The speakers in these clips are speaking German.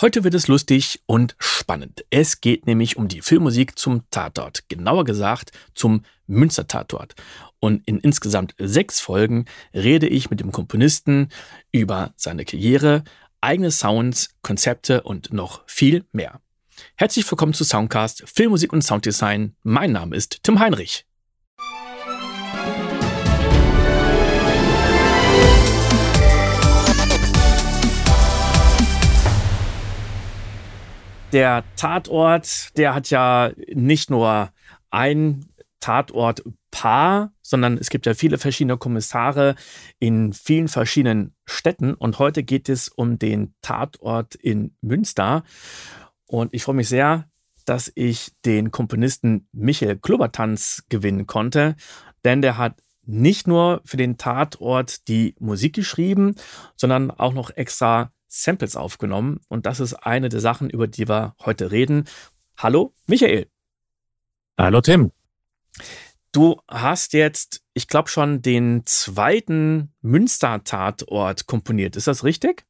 Heute wird es lustig und spannend. Es geht nämlich um die Filmmusik zum Tatort. Genauer gesagt zum Münster-Tatort. Und in insgesamt sechs Folgen rede ich mit dem Komponisten über seine Karriere, eigene Sounds, Konzepte und noch viel mehr. Herzlich willkommen zu Soundcast Filmmusik und Sounddesign. Mein Name ist Tim Heinrich. Der Tatort, der hat ja nicht nur ein Tatortpaar, sondern es gibt ja viele verschiedene Kommissare in vielen verschiedenen Städten. Und heute geht es um den Tatort in Münster. Und ich freue mich sehr, dass ich den Komponisten Michael Klubbertanz gewinnen konnte, denn der hat nicht nur für den Tatort die Musik geschrieben, sondern auch noch extra Samples aufgenommen. Und das ist eine der Sachen, über die wir heute reden. Hallo, Michael. Hallo, Tim. Du hast jetzt, ich glaube schon, den zweiten Münster-Tatort komponiert. Ist das richtig?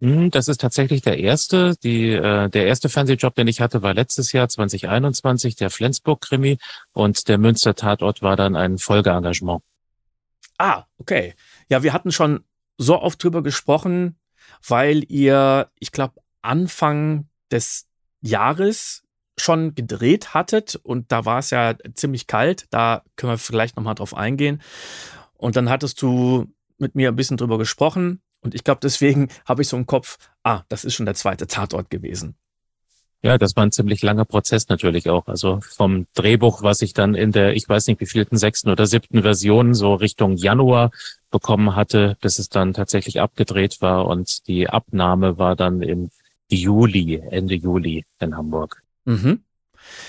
Hm, das ist tatsächlich der erste. Die, äh, der erste Fernsehjob, den ich hatte, war letztes Jahr 2021, der Flensburg-Krimi. Und der Münster-Tatort war dann ein Folgeengagement. Ah, okay. Ja, wir hatten schon so oft drüber gesprochen, weil ihr, ich glaube, Anfang des Jahres schon gedreht hattet und da war es ja ziemlich kalt. Da können wir vielleicht nochmal drauf eingehen. Und dann hattest du mit mir ein bisschen drüber gesprochen und ich glaube, deswegen habe ich so im Kopf, ah, das ist schon der zweite Tatort gewesen. Ja, das war ein ziemlich langer Prozess natürlich auch. Also vom Drehbuch, was ich dann in der, ich weiß nicht, wie vielten sechsten oder siebten Version so Richtung Januar bekommen hatte, bis es dann tatsächlich abgedreht war und die Abnahme war dann im Juli, Ende Juli in Hamburg. Mhm.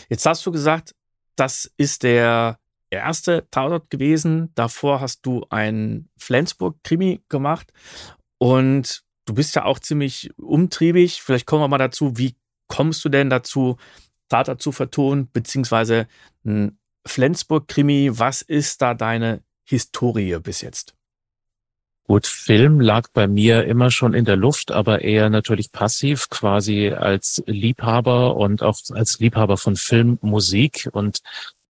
Jetzt hast du gesagt, das ist der erste Tatort gewesen. Davor hast du ein Flensburg-Krimi gemacht und du bist ja auch ziemlich umtriebig. Vielleicht kommen wir mal dazu, wie kommst du denn dazu, Tata zu vertonen, beziehungsweise ein Flensburg-Krimi? Was ist da deine Historie bis jetzt? Gut, Film lag bei mir immer schon in der Luft, aber eher natürlich passiv, quasi als Liebhaber und auch als Liebhaber von Filmmusik und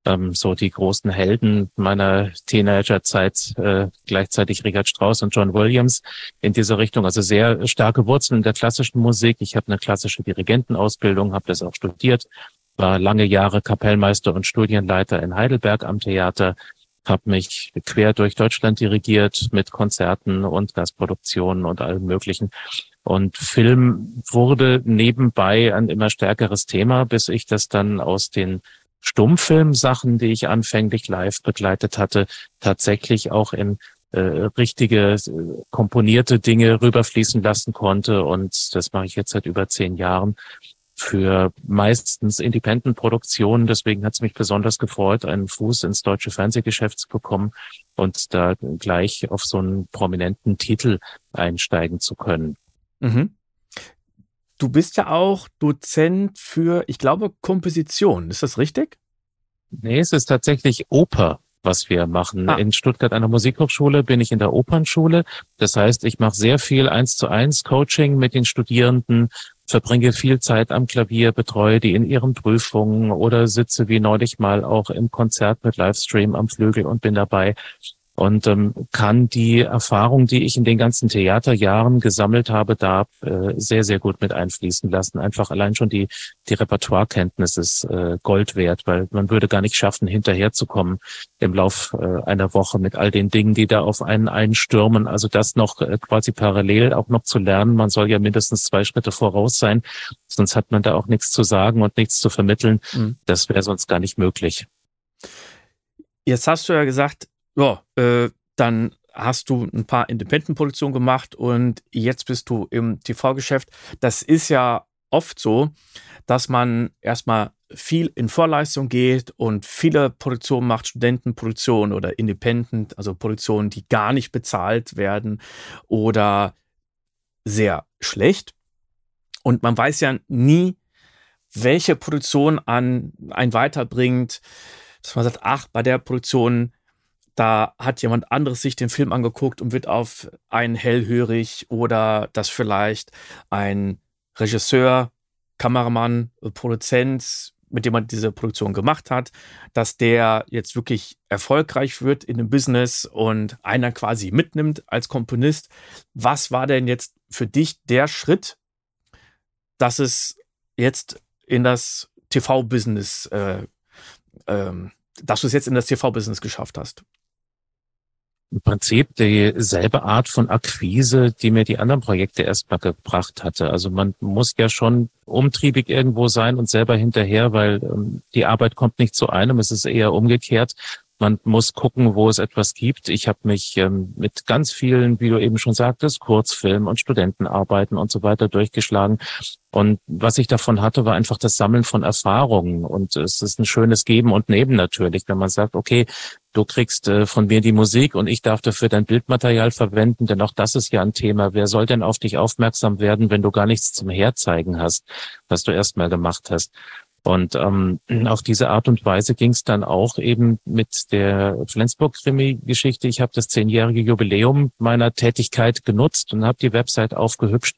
ähm, so die großen Helden meiner Teenagerzeit, äh, gleichzeitig Richard Strauss und John Williams in dieser Richtung. Also sehr starke Wurzeln in der klassischen Musik. Ich habe eine klassische Dirigentenausbildung, habe das auch studiert, war lange Jahre Kapellmeister und Studienleiter in Heidelberg am Theater, habe mich quer durch Deutschland dirigiert mit Konzerten und Gastproduktionen und allem Möglichen. Und Film wurde nebenbei ein immer stärkeres Thema, bis ich das dann aus den Stummfilmsachen, die ich anfänglich live begleitet hatte, tatsächlich auch in äh, richtige äh, komponierte Dinge rüberfließen lassen konnte. Und das mache ich jetzt seit über zehn Jahren für meistens Independent-Produktionen. Deswegen hat es mich besonders gefreut, einen Fuß ins deutsche Fernsehgeschäft zu bekommen und da gleich auf so einen prominenten Titel einsteigen zu können. Mhm. Du bist ja auch Dozent für, ich glaube, Komposition. Ist das richtig? Nee, es ist tatsächlich Oper, was wir machen. Ah. In Stuttgart an der Musikhochschule bin ich in der Opernschule. Das heißt, ich mache sehr viel eins zu eins Coaching mit den Studierenden, verbringe viel Zeit am Klavier, betreue die in ihren Prüfungen oder sitze wie neulich mal auch im Konzert mit Livestream am Flügel und bin dabei und ähm, kann die Erfahrung, die ich in den ganzen Theaterjahren gesammelt habe, da äh, sehr, sehr gut mit einfließen lassen. Einfach allein schon die, die Repertoirekenntnis ist äh, Gold wert, weil man würde gar nicht schaffen, hinterherzukommen im Lauf äh, einer Woche mit all den Dingen, die da auf einen einstürmen. Also das noch äh, quasi parallel auch noch zu lernen. Man soll ja mindestens zwei Schritte voraus sein, sonst hat man da auch nichts zu sagen und nichts zu vermitteln. Mhm. Das wäre sonst gar nicht möglich. Jetzt hast du ja gesagt, ja, äh, dann hast du ein paar Independent-Produktionen gemacht und jetzt bist du im TV-Geschäft. Das ist ja oft so, dass man erstmal viel in Vorleistung geht und viele Produktionen macht, Studentenproduktionen oder Independent, also Produktionen, die gar nicht bezahlt werden oder sehr schlecht. Und man weiß ja nie, welche Produktion an einen weiterbringt, dass man sagt, ach, bei der Produktion da hat jemand anderes sich den Film angeguckt und wird auf einen hellhörig oder dass vielleicht ein Regisseur, Kameramann, Produzent, mit dem man diese Produktion gemacht hat, dass der jetzt wirklich erfolgreich wird in dem Business und einer quasi mitnimmt als Komponist. Was war denn jetzt für dich der Schritt, dass es jetzt in das TV-Business, äh, ähm, dass du es jetzt in das TV-Business geschafft hast? Im Prinzip dieselbe Art von Akquise, die mir die anderen Projekte erstmal gebracht hatte. Also man muss ja schon umtriebig irgendwo sein und selber hinterher, weil ähm, die Arbeit kommt nicht zu einem, es ist eher umgekehrt. Man muss gucken, wo es etwas gibt. Ich habe mich ähm, mit ganz vielen, wie du eben schon sagtest, Kurzfilmen und Studentenarbeiten und so weiter durchgeschlagen. Und was ich davon hatte, war einfach das Sammeln von Erfahrungen. Und es ist ein schönes Geben und Nehmen natürlich, wenn man sagt, okay, du kriegst äh, von mir die Musik und ich darf dafür dein Bildmaterial verwenden, denn auch das ist ja ein Thema. Wer soll denn auf dich aufmerksam werden, wenn du gar nichts zum Herzeigen hast, was du erstmal gemacht hast? Und ähm, auf diese Art und Weise ging es dann auch eben mit der Flensburg-Krimi-Geschichte. Ich habe das zehnjährige Jubiläum meiner Tätigkeit genutzt und habe die Website aufgehübscht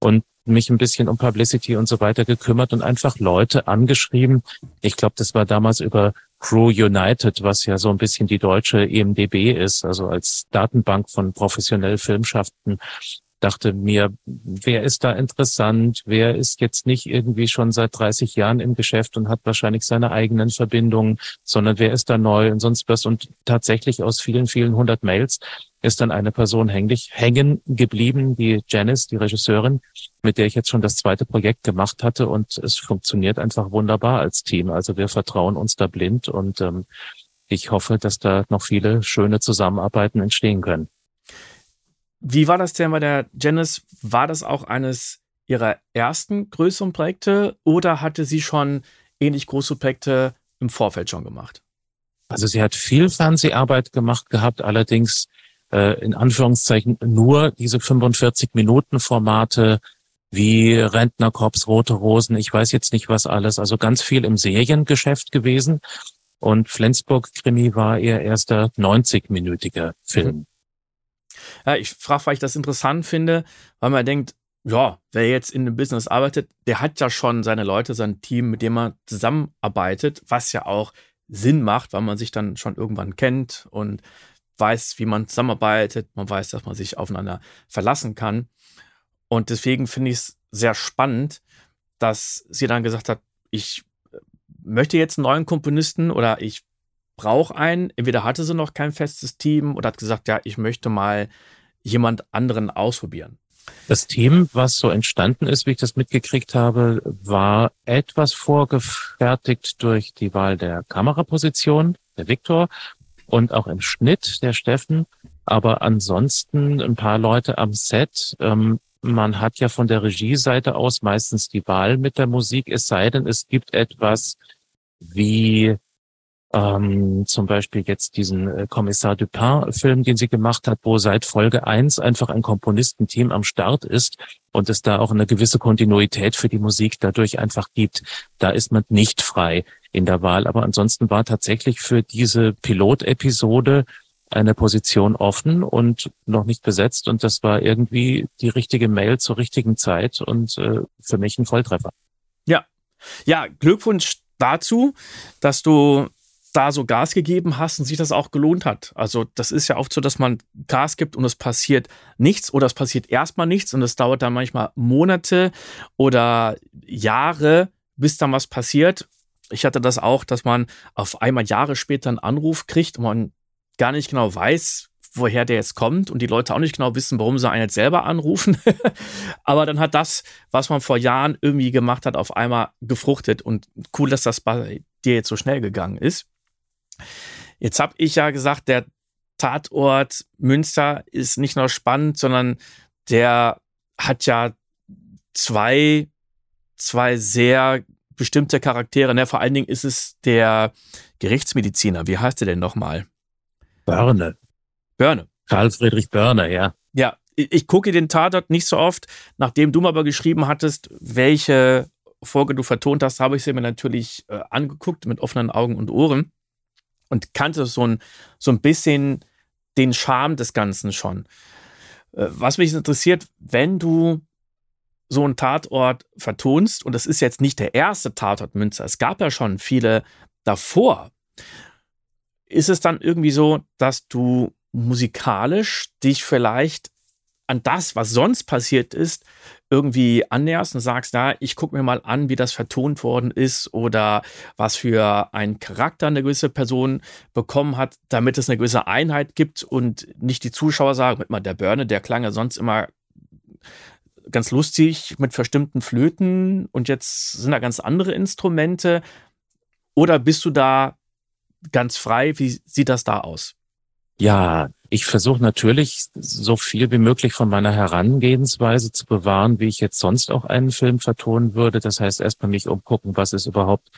und mich ein bisschen um Publicity und so weiter gekümmert und einfach Leute angeschrieben. Ich glaube, das war damals über Crew United, was ja so ein bisschen die deutsche EMDB ist, also als Datenbank von professionell Filmschaften dachte mir, wer ist da interessant? Wer ist jetzt nicht irgendwie schon seit 30 Jahren im Geschäft und hat wahrscheinlich seine eigenen Verbindungen, sondern wer ist da neu und sonst was? Und tatsächlich aus vielen, vielen hundert Mails ist dann eine Person hänglich, hängen geblieben, die Janice, die Regisseurin, mit der ich jetzt schon das zweite Projekt gemacht hatte. Und es funktioniert einfach wunderbar als Team. Also wir vertrauen uns da blind und ähm, ich hoffe, dass da noch viele schöne Zusammenarbeiten entstehen können. Wie war das denn bei der Janice? War das auch eines ihrer ersten größeren Projekte oder hatte sie schon ähnlich große Projekte im Vorfeld schon gemacht? Also sie hat viel Fernseharbeit gemacht gehabt, allerdings äh, in Anführungszeichen nur diese 45 Minuten Formate wie Rentnerkorps, Rote Rosen, ich weiß jetzt nicht was alles, also ganz viel im Seriengeschäft gewesen. Und Flensburg Krimi war ihr erster 90-minütiger Film. Mhm. Ja, ich frage, weil ich das interessant finde, weil man denkt, ja, wer jetzt in einem Business arbeitet, der hat ja schon seine Leute, sein Team, mit dem man zusammenarbeitet, was ja auch Sinn macht, weil man sich dann schon irgendwann kennt und weiß, wie man zusammenarbeitet, man weiß, dass man sich aufeinander verlassen kann. Und deswegen finde ich es sehr spannend, dass sie dann gesagt hat, ich möchte jetzt einen neuen Komponisten oder ich brauche einen. Entweder hatte sie noch kein festes Team oder hat gesagt, ja, ich möchte mal jemand anderen ausprobieren. Das Team, was so entstanden ist, wie ich das mitgekriegt habe, war etwas vorgefertigt durch die Wahl der Kameraposition, der Viktor, und auch im Schnitt, der Steffen. Aber ansonsten ein paar Leute am Set. Ähm, man hat ja von der Regieseite aus meistens die Wahl mit der Musik, es sei denn, es gibt etwas wie ähm, zum Beispiel jetzt diesen äh, Kommissar Dupin-Film, den sie gemacht hat, wo seit Folge eins einfach ein Komponistenteam am Start ist und es da auch eine gewisse Kontinuität für die Musik dadurch einfach gibt. Da ist man nicht frei in der Wahl. Aber ansonsten war tatsächlich für diese Pilotepisode eine Position offen und noch nicht besetzt. Und das war irgendwie die richtige Mail zur richtigen Zeit und äh, für mich ein Volltreffer. Ja. Ja, Glückwunsch dazu, dass du da so Gas gegeben hast und sich das auch gelohnt hat. Also das ist ja oft so, dass man Gas gibt und es passiert nichts oder es passiert erstmal nichts und es dauert dann manchmal Monate oder Jahre, bis dann was passiert. Ich hatte das auch, dass man auf einmal Jahre später einen Anruf kriegt und man gar nicht genau weiß, woher der jetzt kommt und die Leute auch nicht genau wissen, warum sie einen jetzt selber anrufen. Aber dann hat das, was man vor Jahren irgendwie gemacht hat, auf einmal gefruchtet und cool, dass das bei dir jetzt so schnell gegangen ist. Jetzt habe ich ja gesagt, der Tatort Münster ist nicht nur spannend, sondern der hat ja zwei, zwei sehr bestimmte Charaktere. Ne? Vor allen Dingen ist es der Gerichtsmediziner. Wie heißt der denn nochmal? Börne. Börne. Karl Friedrich Börne, ja. Ja, ich, ich gucke den Tatort nicht so oft. Nachdem du mir aber geschrieben hattest, welche Folge du vertont hast, habe ich sie mir natürlich äh, angeguckt mit offenen Augen und Ohren und kannte so ein, so ein bisschen den Charme des Ganzen schon. Äh, was mich interessiert, wenn du so einen Tatort vertonst, und das ist jetzt nicht der erste Tatort Münster, es gab ja schon viele davor, ist es dann irgendwie so, dass du musikalisch dich vielleicht an das, was sonst passiert ist, irgendwie annäherst und sagst, na, ich gucke mir mal an, wie das vertont worden ist oder was für einen Charakter eine gewisse Person bekommen hat, damit es eine gewisse Einheit gibt und nicht die Zuschauer sagen, mit mal der Börne, der klang ja sonst immer ganz lustig mit verstimmten Flöten und jetzt sind da ganz andere Instrumente. Oder bist du da ganz frei? Wie sieht das da aus? Ja, ich versuche natürlich so viel wie möglich von meiner Herangehensweise zu bewahren, wie ich jetzt sonst auch einen Film vertonen würde. Das heißt, erstmal mich umgucken, was ist überhaupt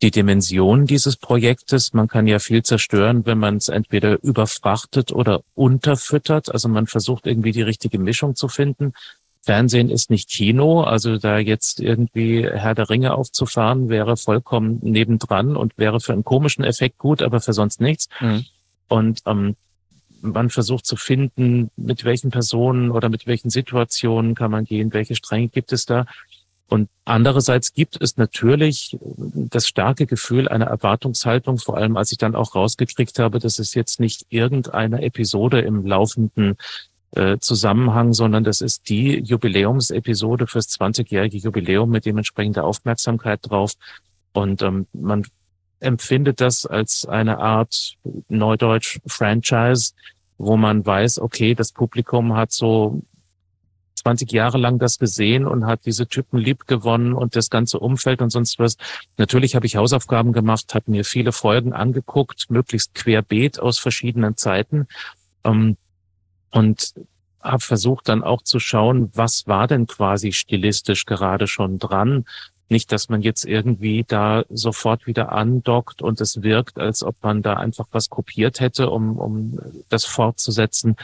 die Dimension dieses Projektes. Man kann ja viel zerstören, wenn man es entweder überfrachtet oder unterfüttert. Also man versucht irgendwie die richtige Mischung zu finden. Fernsehen ist nicht Kino, also da jetzt irgendwie Herr der Ringe aufzufahren, wäre vollkommen nebendran und wäre für einen komischen Effekt gut, aber für sonst nichts. Mhm. Und ähm, man versucht zu finden, mit welchen Personen oder mit welchen Situationen kann man gehen, welche Stränge gibt es da. Und andererseits gibt es natürlich das starke Gefühl einer Erwartungshaltung, vor allem als ich dann auch rausgekriegt habe, dass es jetzt nicht irgendeine Episode im laufenden äh, Zusammenhang, sondern das ist die Jubiläumsepisode fürs 20-jährige Jubiläum mit dementsprechender Aufmerksamkeit drauf. Und ähm, man empfindet das als eine Art Neudeutsch Franchise, wo man weiß, okay, das Publikum hat so 20 Jahre lang das gesehen und hat diese Typen lieb gewonnen und das ganze Umfeld und sonst was. Natürlich habe ich Hausaufgaben gemacht, habe mir viele Folgen angeguckt, möglichst querbeet aus verschiedenen Zeiten ähm, und habe versucht dann auch zu schauen, was war denn quasi stilistisch gerade schon dran nicht, dass man jetzt irgendwie da sofort wieder andockt und es wirkt, als ob man da einfach was kopiert hätte, um, um das fortzusetzen.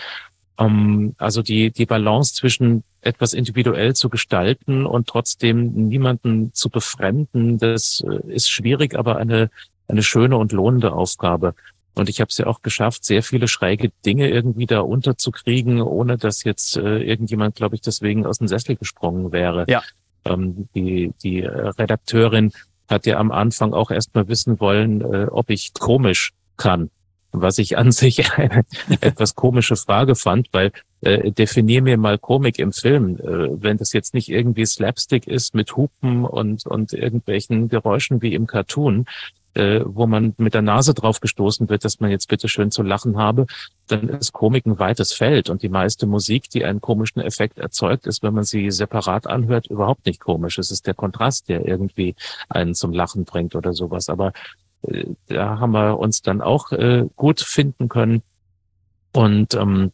Um, also die, die Balance zwischen etwas individuell zu gestalten und trotzdem niemanden zu befremden, das äh, ist schwierig, aber eine, eine schöne und lohnende Aufgabe. Und ich habe es ja auch geschafft, sehr viele schräge Dinge irgendwie da unterzukriegen, ohne dass jetzt äh, irgendjemand, glaube ich, deswegen aus dem Sessel gesprungen wäre. Ja. Ähm, die, die Redakteurin hat ja am Anfang auch erstmal wissen wollen, äh, ob ich komisch kann. Was ich an sich eine etwas komische Frage fand, weil äh, definier mir mal Komik im Film. Äh, wenn das jetzt nicht irgendwie Slapstick ist mit Hupen und, und irgendwelchen Geräuschen wie im Cartoon, äh, wo man mit der Nase drauf gestoßen wird, dass man jetzt bitte schön zu lachen habe, dann ist Komik ein weites Feld. Und die meiste Musik, die einen komischen Effekt erzeugt, ist, wenn man sie separat anhört, überhaupt nicht komisch. Es ist der Kontrast, der irgendwie einen zum Lachen bringt oder sowas. Aber äh, da haben wir uns dann auch äh, gut finden können. Und ähm,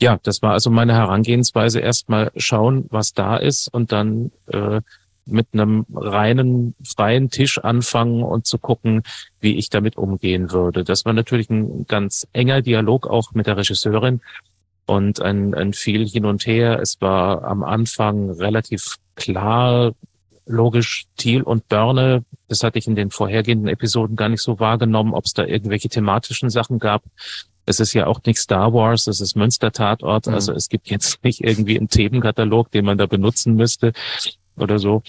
ja, das war also meine Herangehensweise. Erstmal schauen, was da ist und dann äh, mit einem reinen, freien Tisch anfangen und zu gucken, wie ich damit umgehen würde. Das war natürlich ein ganz enger Dialog auch mit der Regisseurin und ein, ein viel hin und her. Es war am Anfang relativ klar, logisch Thiel und Börne. Das hatte ich in den vorhergehenden Episoden gar nicht so wahrgenommen, ob es da irgendwelche thematischen Sachen gab. Es ist ja auch nicht Star Wars, es ist Münster Tatort. Mhm. Also es gibt jetzt nicht irgendwie einen Themenkatalog, den man da benutzen müsste oder so.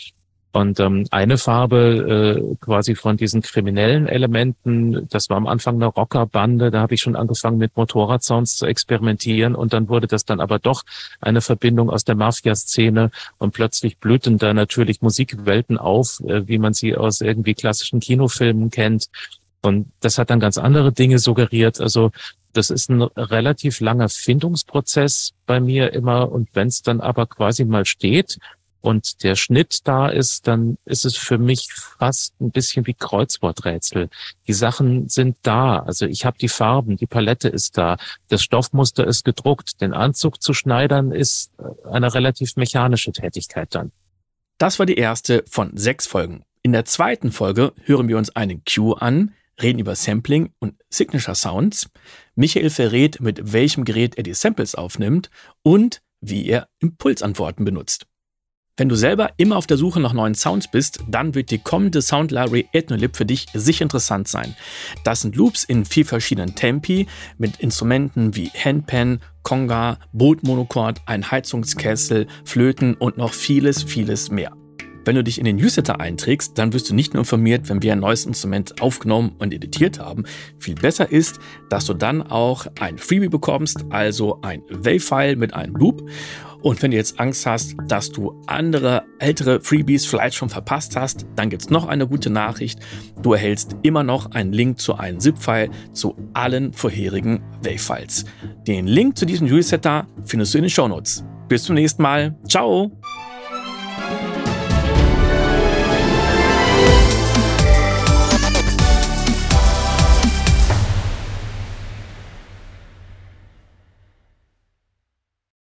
Und ähm, eine Farbe äh, quasi von diesen kriminellen Elementen, das war am Anfang eine Rockerbande, da habe ich schon angefangen mit Motorradsounds zu experimentieren und dann wurde das dann aber doch eine Verbindung aus der Mafia-Szene und plötzlich blühten da natürlich Musikwelten auf, äh, wie man sie aus irgendwie klassischen Kinofilmen kennt. Und das hat dann ganz andere Dinge suggeriert. Also das ist ein relativ langer Findungsprozess bei mir immer. Und wenn es dann aber quasi mal steht, und der Schnitt da ist, dann ist es für mich fast ein bisschen wie Kreuzworträtsel. Die Sachen sind da, also ich habe die Farben, die Palette ist da, das Stoffmuster ist gedruckt, den Anzug zu schneidern ist äh, eine relativ mechanische Tätigkeit dann. Das war die erste von sechs Folgen. In der zweiten Folge hören wir uns einen Cue an, reden über Sampling und Signature Sounds. Michael verrät, mit welchem Gerät er die Samples aufnimmt und wie er Impulsantworten benutzt. Wenn du selber immer auf der Suche nach neuen Sounds bist, dann wird die kommende Sound Library Ethnolib für dich sicher interessant sein. Das sind Loops in vier verschiedenen Tempi mit Instrumenten wie Handpan, Conga, Bootmonochord, ein Heizungskessel, Flöten und noch vieles, vieles mehr. Wenn du dich in den Newsletter einträgst, dann wirst du nicht nur informiert, wenn wir ein neues Instrument aufgenommen und editiert haben. Viel besser ist, dass du dann auch ein Freebie bekommst, also ein Wave-File mit einem Loop. Und wenn du jetzt Angst hast, dass du andere ältere Freebies vielleicht schon verpasst hast, dann gibt es noch eine gute Nachricht. Du erhältst immer noch einen Link zu einem ZIP-File zu allen vorherigen Wave-Files. Den Link zu diesem Newsletter findest du in den Shownotes. Bis zum nächsten Mal. Ciao!